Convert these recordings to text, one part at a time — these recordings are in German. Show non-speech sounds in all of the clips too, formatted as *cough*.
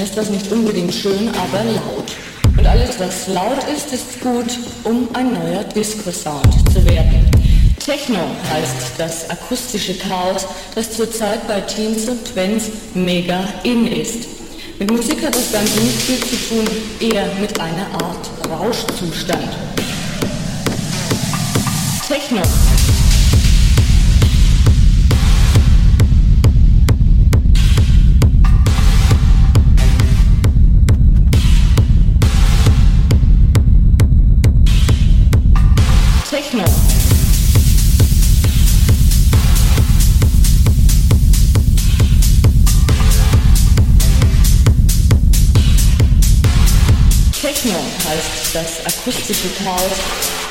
dann ist das nicht unbedingt schön, aber laut. Und alles, was laut ist, ist gut, um ein neuer Disco-Sound zu werden. Techno heißt das akustische Chaos, das zurzeit bei Teens und Twins mega in ist. Mit Musik hat das Ganze nicht viel zu tun, eher mit einer Art Rauschzustand. Techno heißt das akustische Chaos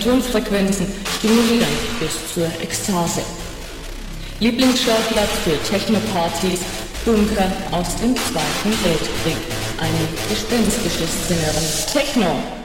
Tonfrequenzen stimulieren bis zur Ekstase. Lieblingsschauplatz für Technopartys, Bunker aus dem Zweiten Weltkrieg. Eine gespenstische Szenerie. Techno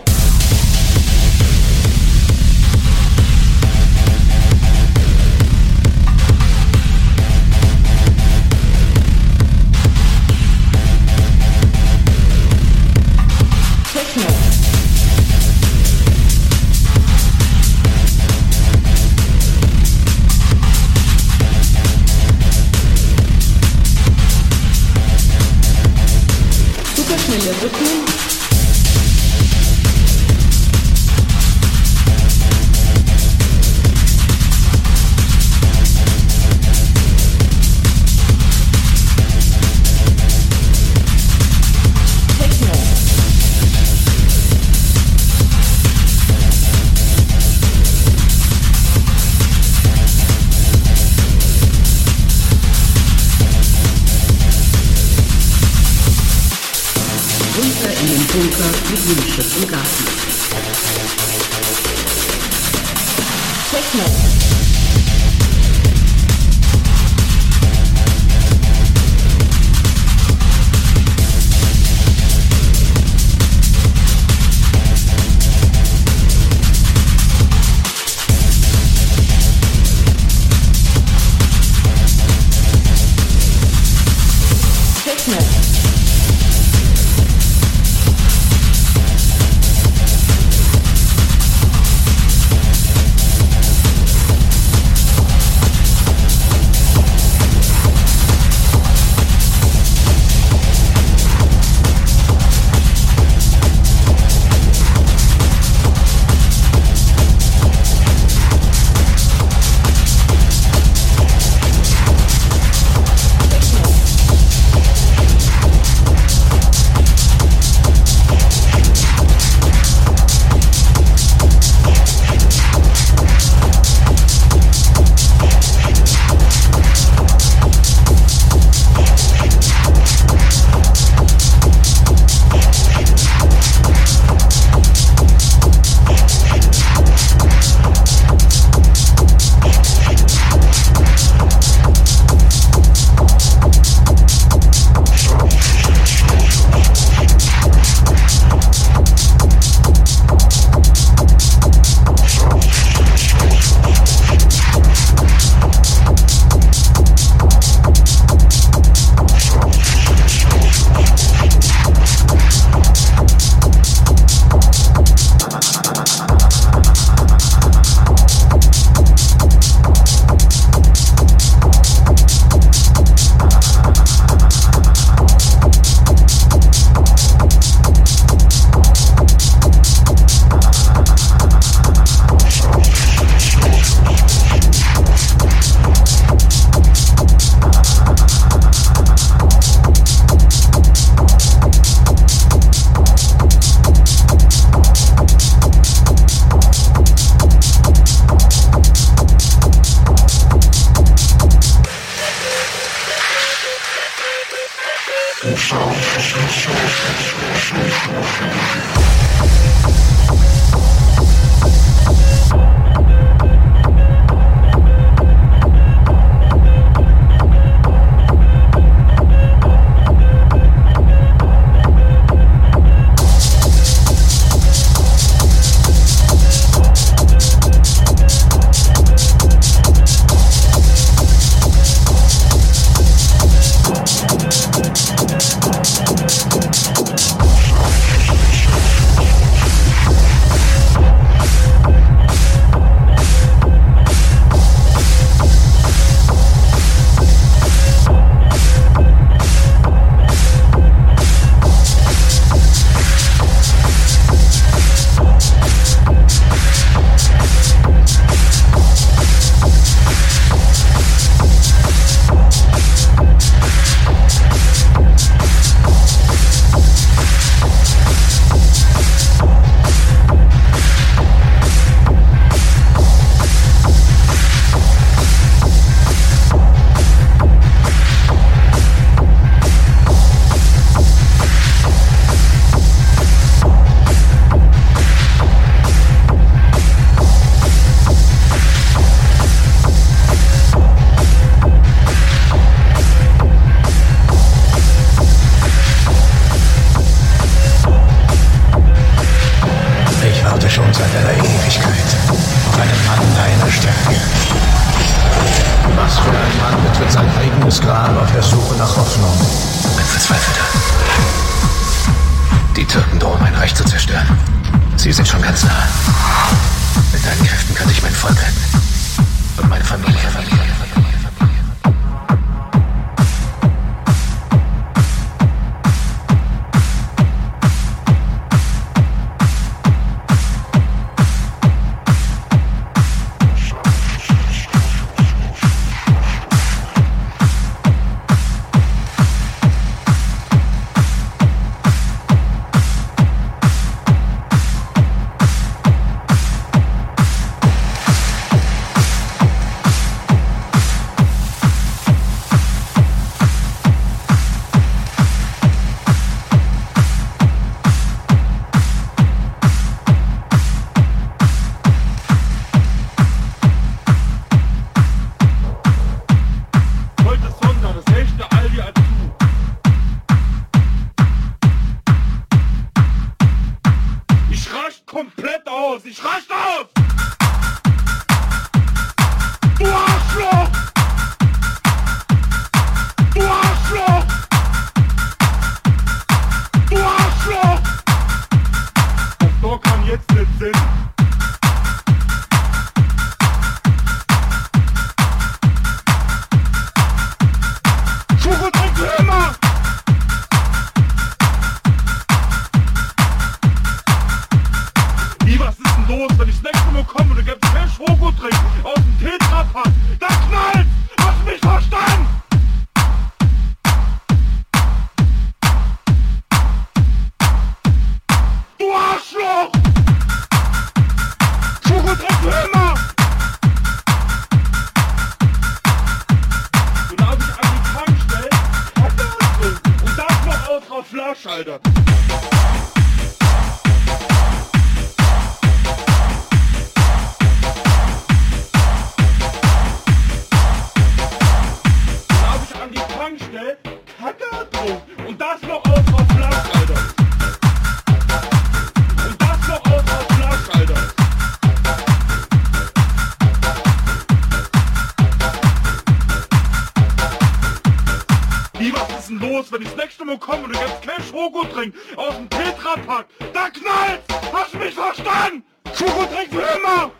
sonst, wenn ich das nächste Mal komme und du gibst Cash Schoko trink aus dem Tetrapack, da knallt's! Hast du mich verstanden? Schoko trinkt für immer!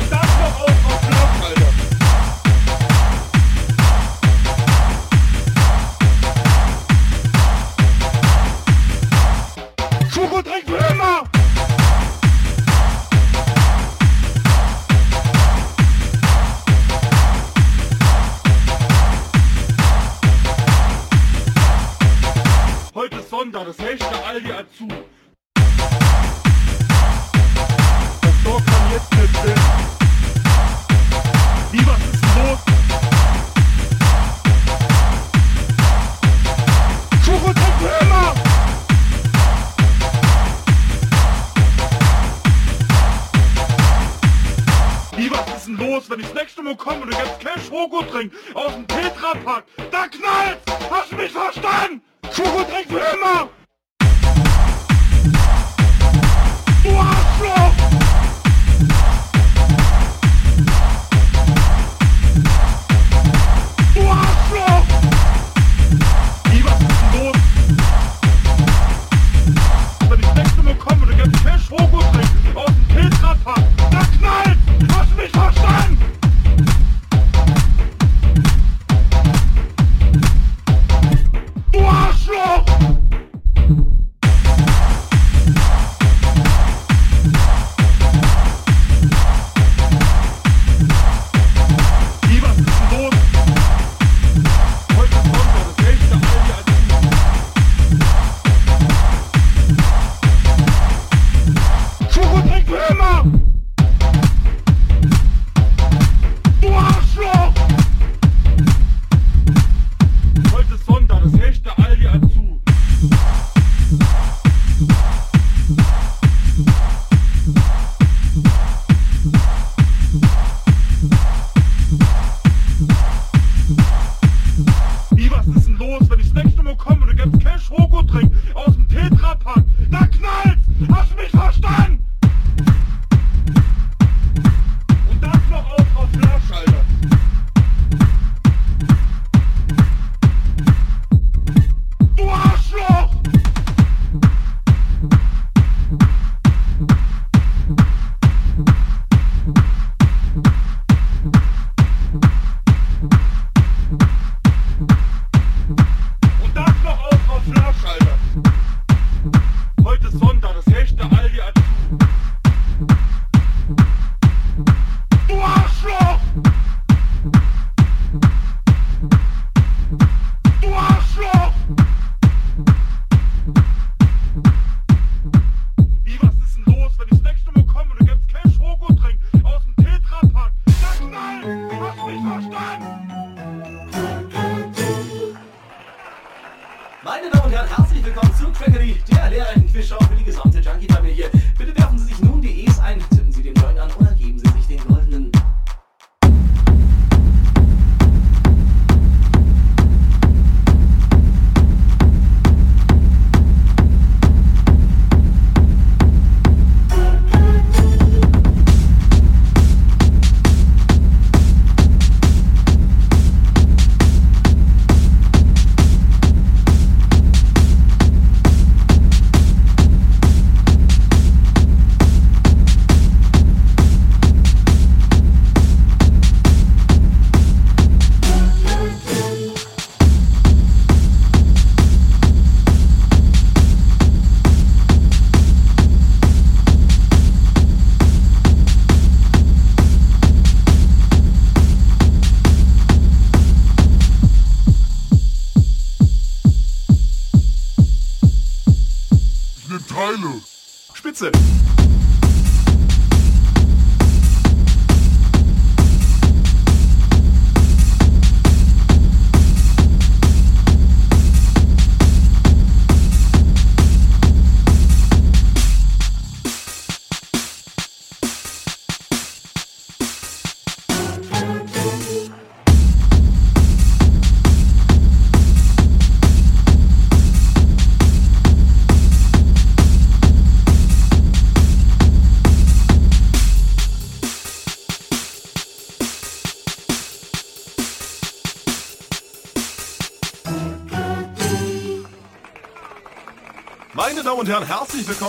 Und das noch auf, auf Blocken!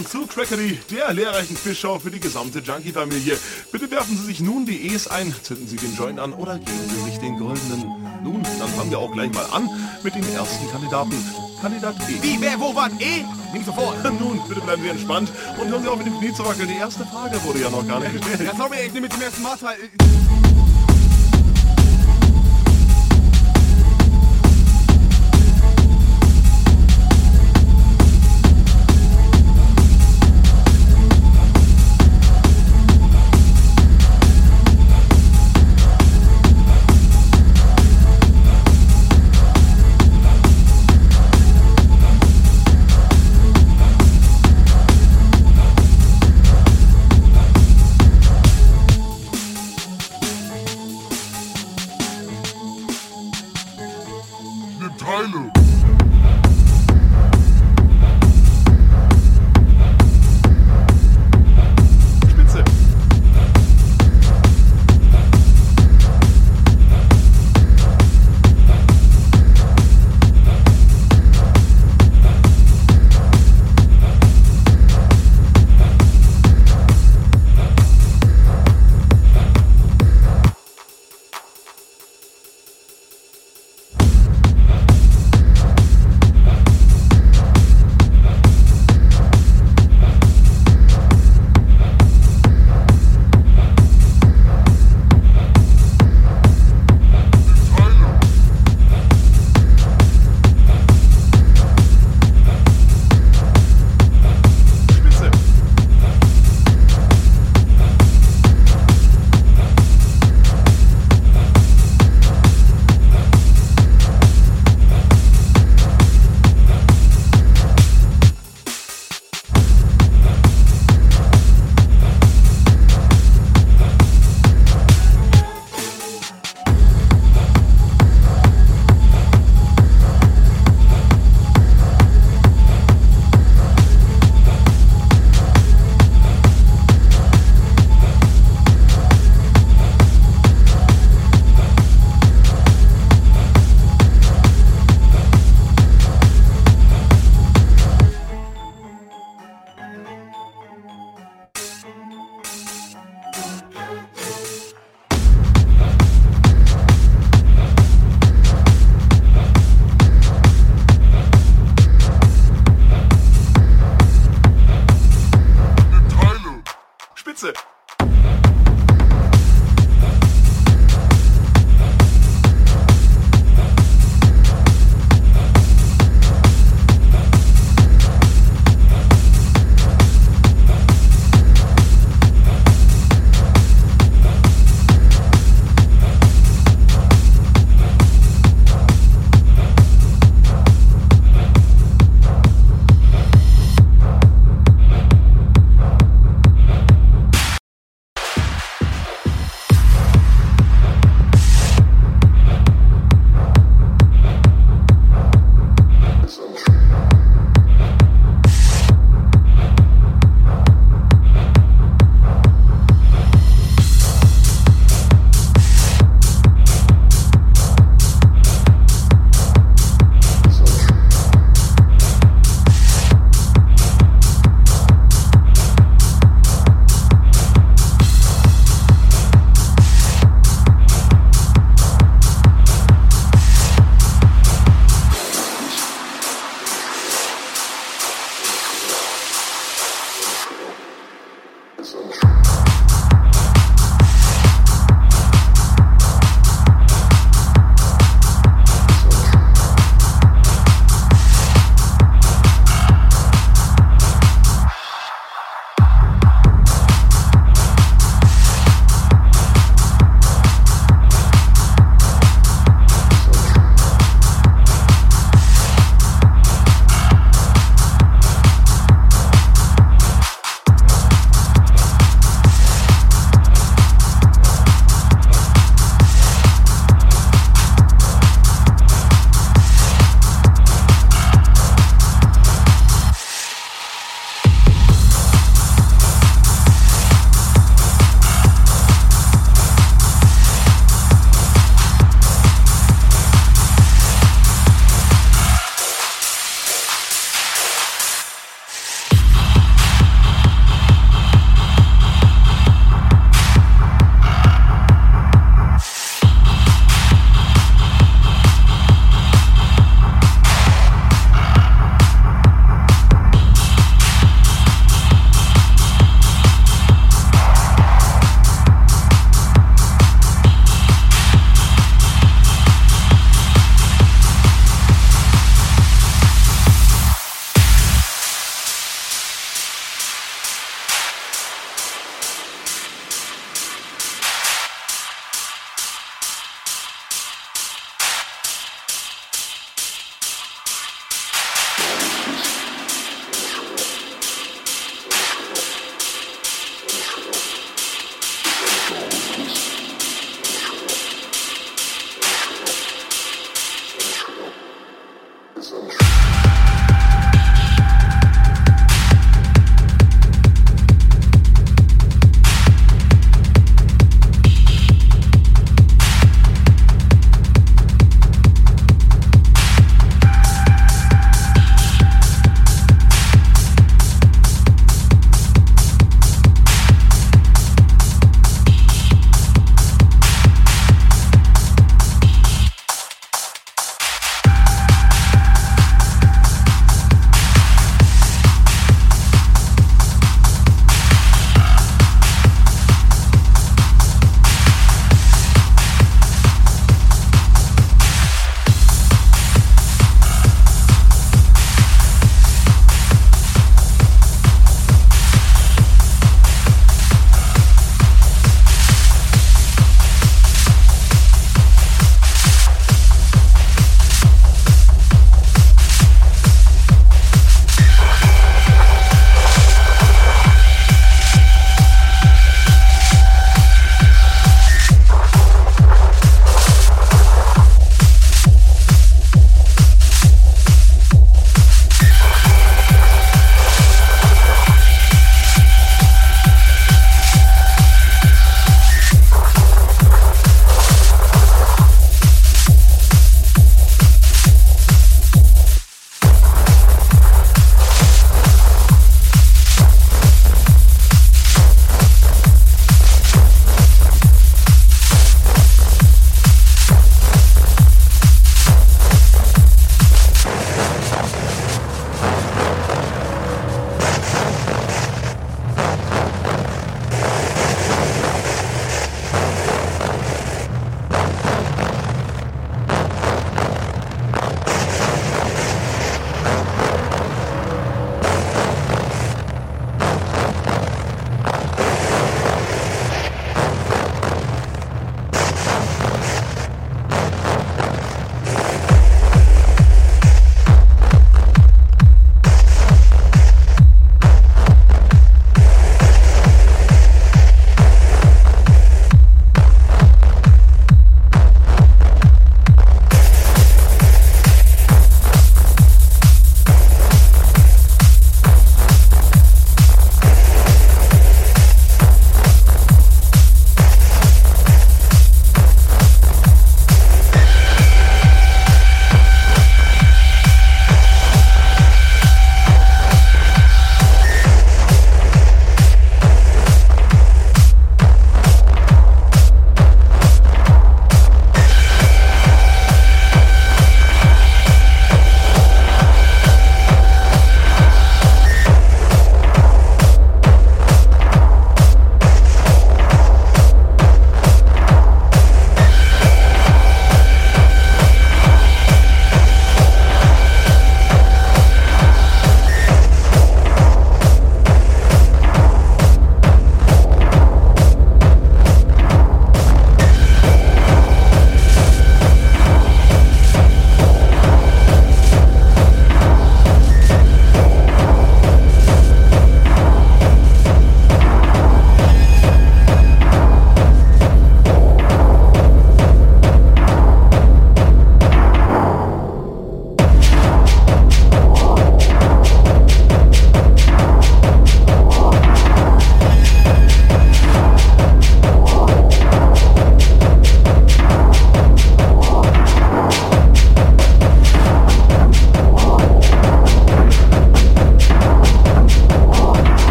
willkommen zu Crackery, der lehrreichen Fischshow für die gesamte Junkie-Familie. Bitte werfen Sie sich nun die E's ein, zünden Sie den Joint an oder geben Sie sich den goldenen. Nun, dann fangen wir auch gleich mal an mit dem ersten Kandidaten. Kandidat E. Wie, wer, wo, wann, E? Nimm sofort. *laughs* Nun, bitte bleiben Sie entspannt und hören Sie auf mit dem Knie zu wackeln. Die erste Frage wurde ja noch gar nicht gestellt. Ja, sorry, ich nehme mit dem ersten Mal. Äh,